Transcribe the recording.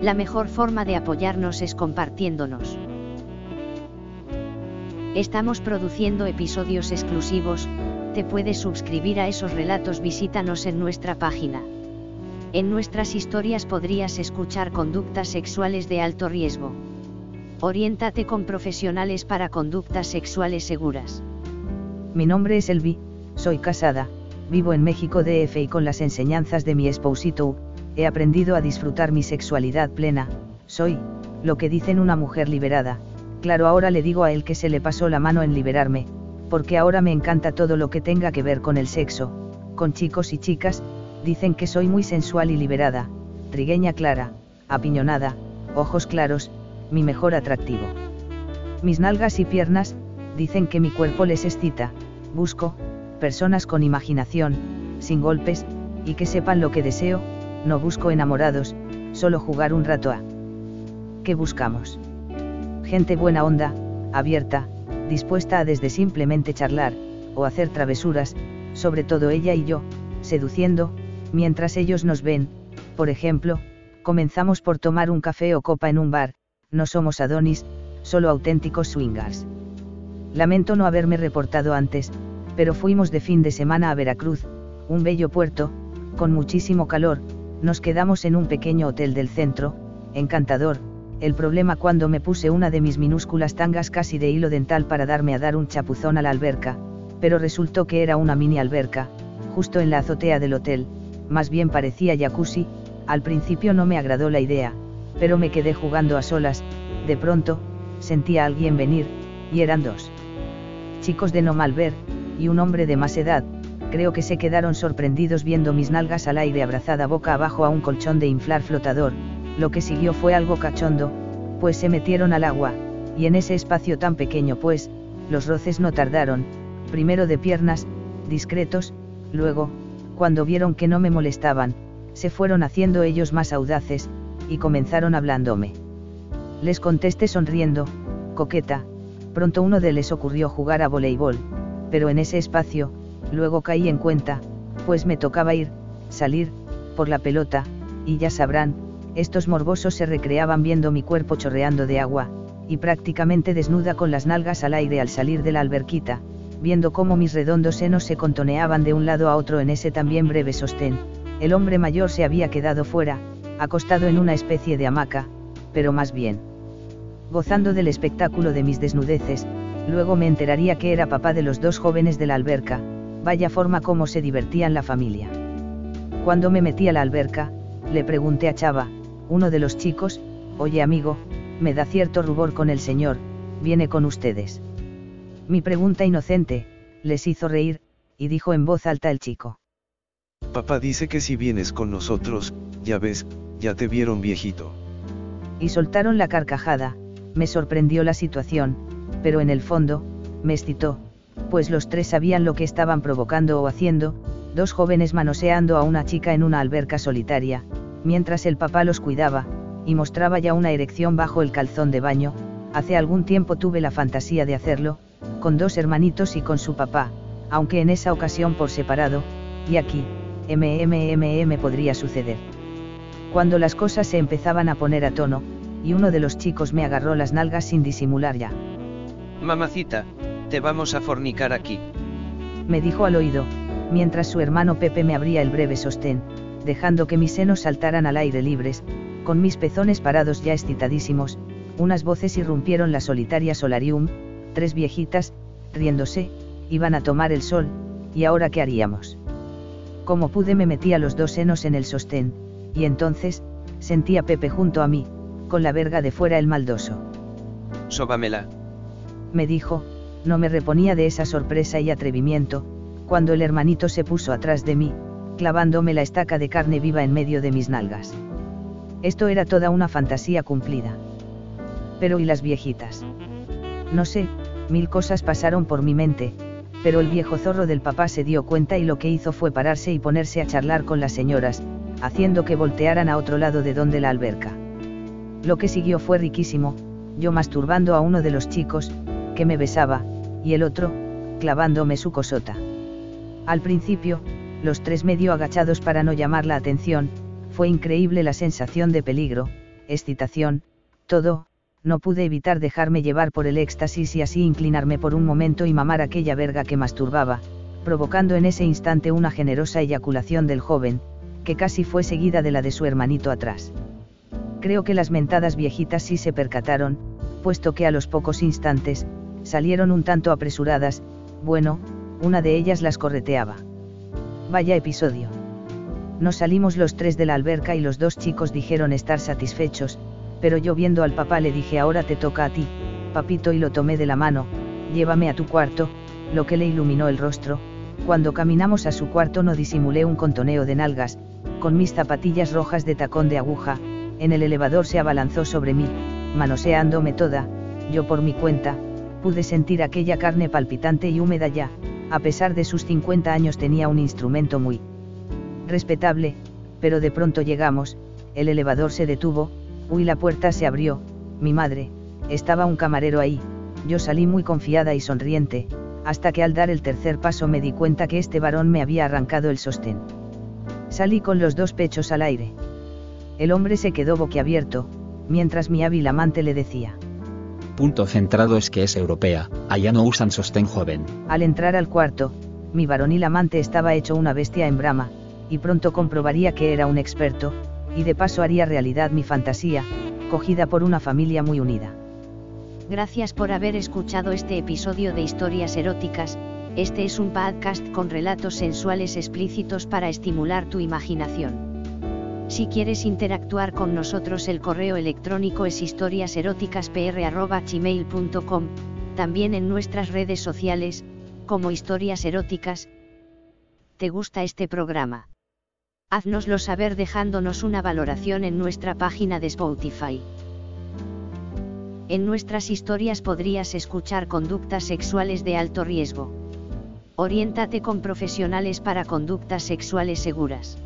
La mejor forma de apoyarnos es compartiéndonos. Estamos produciendo episodios exclusivos, te puedes suscribir a esos relatos, visítanos en nuestra página. En nuestras historias podrías escuchar conductas sexuales de alto riesgo. Oriéntate con profesionales para conductas sexuales seguras. Mi nombre es Elvi, soy casada, vivo en México DF y con las enseñanzas de mi esposito, he aprendido a disfrutar mi sexualidad plena, soy, lo que dicen una mujer liberada, claro ahora le digo a él que se le pasó la mano en liberarme, porque ahora me encanta todo lo que tenga que ver con el sexo, con chicos y chicas, dicen que soy muy sensual y liberada, trigueña clara, apiñonada, ojos claros, mi mejor atractivo. Mis nalgas y piernas, dicen que mi cuerpo les excita, busco, personas con imaginación, sin golpes, y que sepan lo que deseo, no busco enamorados, solo jugar un rato a. ¿Qué buscamos? Gente buena onda, abierta, dispuesta a desde simplemente charlar, o hacer travesuras, sobre todo ella y yo, seduciendo, mientras ellos nos ven, por ejemplo, comenzamos por tomar un café o copa en un bar, no somos Adonis, solo auténticos swingers. Lamento no haberme reportado antes, pero fuimos de fin de semana a Veracruz, un bello puerto, con muchísimo calor, nos quedamos en un pequeño hotel del centro, encantador, el problema cuando me puse una de mis minúsculas tangas casi de hilo dental para darme a dar un chapuzón a la alberca, pero resultó que era una mini alberca, justo en la azotea del hotel, más bien parecía jacuzzi, al principio no me agradó la idea, pero me quedé jugando a solas, de pronto, sentí a alguien venir, y eran dos. Chicos de no mal ver, y un hombre de más edad, creo que se quedaron sorprendidos viendo mis nalgas al aire abrazada boca abajo a un colchón de inflar flotador, lo que siguió fue algo cachondo, pues se metieron al agua, y en ese espacio tan pequeño pues, los roces no tardaron, primero de piernas, discretos, luego, cuando vieron que no me molestaban, se fueron haciendo ellos más audaces, y comenzaron hablándome. Les contesté sonriendo, coqueta, pronto uno de les ocurrió jugar a voleibol, pero en ese espacio, luego caí en cuenta, pues me tocaba ir, salir, por la pelota, y ya sabrán, estos morbosos se recreaban viendo mi cuerpo chorreando de agua, y prácticamente desnuda con las nalgas al aire al salir de la alberquita, viendo cómo mis redondos senos se contoneaban de un lado a otro en ese también breve sostén, el hombre mayor se había quedado fuera, acostado en una especie de hamaca, pero más bien. Gozando del espectáculo de mis desnudeces, luego me enteraría que era papá de los dos jóvenes de la alberca, vaya forma como se divertían la familia. Cuando me metí a la alberca, le pregunté a Chava, uno de los chicos, oye amigo, me da cierto rubor con el señor, viene con ustedes. Mi pregunta inocente, les hizo reír, y dijo en voz alta el chico. Papá dice que si vienes con nosotros, ya ves, ya te vieron viejito. Y soltaron la carcajada, me sorprendió la situación, pero en el fondo, me excitó, pues los tres sabían lo que estaban provocando o haciendo, dos jóvenes manoseando a una chica en una alberca solitaria, mientras el papá los cuidaba, y mostraba ya una erección bajo el calzón de baño, hace algún tiempo tuve la fantasía de hacerlo, con dos hermanitos y con su papá, aunque en esa ocasión por separado, y aquí, MMMM podría suceder. Cuando las cosas se empezaban a poner a tono, y uno de los chicos me agarró las nalgas sin disimular ya. Mamacita, te vamos a fornicar aquí. Me dijo al oído, mientras su hermano Pepe me abría el breve sostén, dejando que mis senos saltaran al aire libres, con mis pezones parados ya excitadísimos, unas voces irrumpieron la solitaria solarium, tres viejitas, riéndose, iban a tomar el sol, y ahora qué haríamos. Como pude me metí a los dos senos en el sostén, y entonces, sentí a Pepe junto a mí, con la verga de fuera el maldoso. Sóbamela. Me dijo, no me reponía de esa sorpresa y atrevimiento, cuando el hermanito se puso atrás de mí, clavándome la estaca de carne viva en medio de mis nalgas. Esto era toda una fantasía cumplida. Pero ¿y las viejitas? No sé, mil cosas pasaron por mi mente, pero el viejo zorro del papá se dio cuenta y lo que hizo fue pararse y ponerse a charlar con las señoras, haciendo que voltearan a otro lado de donde la alberca. Lo que siguió fue riquísimo, yo masturbando a uno de los chicos, que me besaba, y el otro, clavándome su cosota. Al principio, los tres medio agachados para no llamar la atención, fue increíble la sensación de peligro, excitación, todo, no pude evitar dejarme llevar por el éxtasis y así inclinarme por un momento y mamar aquella verga que masturbaba, provocando en ese instante una generosa eyaculación del joven, que casi fue seguida de la de su hermanito atrás. Creo que las mentadas viejitas sí se percataron, puesto que a los pocos instantes, salieron un tanto apresuradas, bueno, una de ellas las correteaba. Vaya episodio. Nos salimos los tres de la alberca y los dos chicos dijeron estar satisfechos, pero yo viendo al papá le dije ahora te toca a ti, papito y lo tomé de la mano, llévame a tu cuarto, lo que le iluminó el rostro, cuando caminamos a su cuarto no disimulé un contoneo de nalgas, con mis zapatillas rojas de tacón de aguja, en el elevador se abalanzó sobre mí, manoseándome toda, yo por mi cuenta, pude sentir aquella carne palpitante y húmeda ya, a pesar de sus 50 años tenía un instrumento muy respetable, pero de pronto llegamos, el elevador se detuvo, Uy, la puerta se abrió, mi madre, estaba un camarero ahí, yo salí muy confiada y sonriente, hasta que al dar el tercer paso me di cuenta que este varón me había arrancado el sostén. Salí con los dos pechos al aire. El hombre se quedó boquiabierto, mientras mi hábil amante le decía. Punto centrado es que es europea, allá no usan sostén joven. Al entrar al cuarto, mi varonil amante estaba hecho una bestia en brama, y pronto comprobaría que era un experto, y de paso haría realidad mi fantasía, cogida por una familia muy unida. Gracias por haber escuchado este episodio de Historias Eróticas, este es un podcast con relatos sensuales explícitos para estimular tu imaginación. Si quieres interactuar con nosotros el correo electrónico es historiaseroticaspr.gmail.com, también en nuestras redes sociales, como Historias Eróticas. ¿Te gusta este programa? Haznoslo saber dejándonos una valoración en nuestra página de Spotify. En nuestras historias podrías escuchar conductas sexuales de alto riesgo. Oriéntate con profesionales para conductas sexuales seguras.